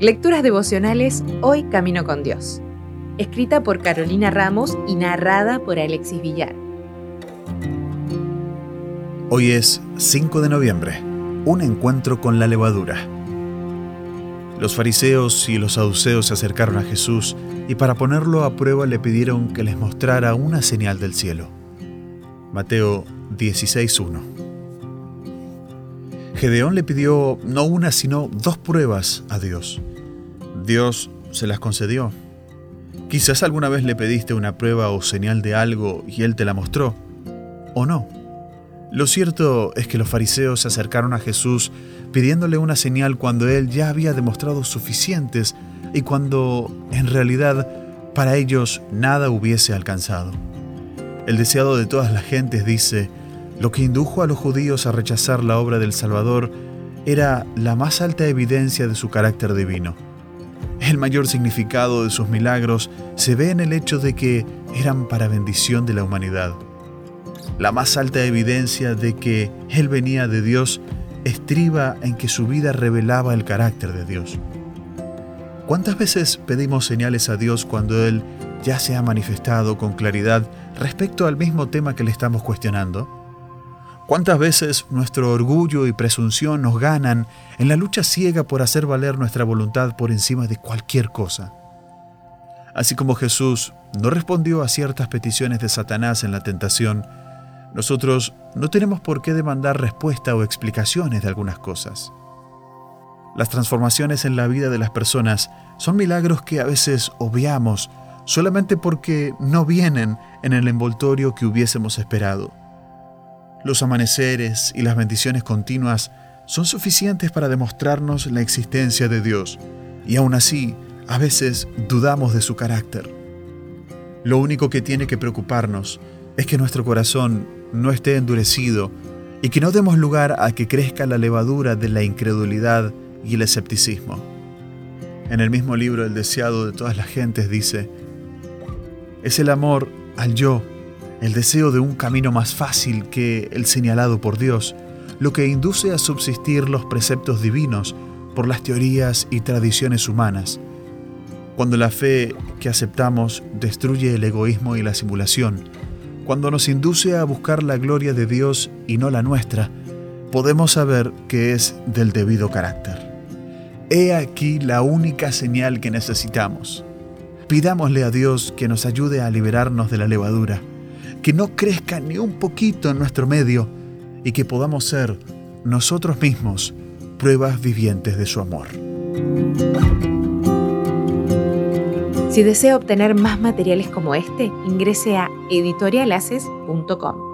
Lecturas devocionales Hoy Camino con Dios. Escrita por Carolina Ramos y narrada por Alexis Villar. Hoy es 5 de noviembre, un encuentro con la levadura. Los fariseos y los saduceos se acercaron a Jesús y para ponerlo a prueba le pidieron que les mostrara una señal del cielo. Mateo 16.1 Gedeón le pidió no una sino dos pruebas a Dios. Dios se las concedió. Quizás alguna vez le pediste una prueba o señal de algo y Él te la mostró, o no. Lo cierto es que los fariseos se acercaron a Jesús pidiéndole una señal cuando Él ya había demostrado suficientes y cuando, en realidad, para ellos nada hubiese alcanzado. El deseado de todas las gentes dice, lo que indujo a los judíos a rechazar la obra del Salvador era la más alta evidencia de su carácter divino. El mayor significado de sus milagros se ve en el hecho de que eran para bendición de la humanidad. La más alta evidencia de que Él venía de Dios estriba en que su vida revelaba el carácter de Dios. ¿Cuántas veces pedimos señales a Dios cuando Él ya se ha manifestado con claridad respecto al mismo tema que le estamos cuestionando? ¿Cuántas veces nuestro orgullo y presunción nos ganan en la lucha ciega por hacer valer nuestra voluntad por encima de cualquier cosa? Así como Jesús no respondió a ciertas peticiones de Satanás en la tentación, nosotros no tenemos por qué demandar respuesta o explicaciones de algunas cosas. Las transformaciones en la vida de las personas son milagros que a veces obviamos solamente porque no vienen en el envoltorio que hubiésemos esperado. Los amaneceres y las bendiciones continuas son suficientes para demostrarnos la existencia de Dios, y aún así, a veces dudamos de su carácter. Lo único que tiene que preocuparnos es que nuestro corazón no esté endurecido y que no demos lugar a que crezca la levadura de la incredulidad y el escepticismo. En el mismo libro El deseado de todas las gentes dice, es el amor al yo el deseo de un camino más fácil que el señalado por Dios, lo que induce a subsistir los preceptos divinos por las teorías y tradiciones humanas. Cuando la fe que aceptamos destruye el egoísmo y la simulación, cuando nos induce a buscar la gloria de Dios y no la nuestra, podemos saber que es del debido carácter. He aquí la única señal que necesitamos. Pidámosle a Dios que nos ayude a liberarnos de la levadura que no crezca ni un poquito en nuestro medio y que podamos ser nosotros mismos pruebas vivientes de su amor. Si desea obtener más materiales como este, ingrese a editorialaces.com.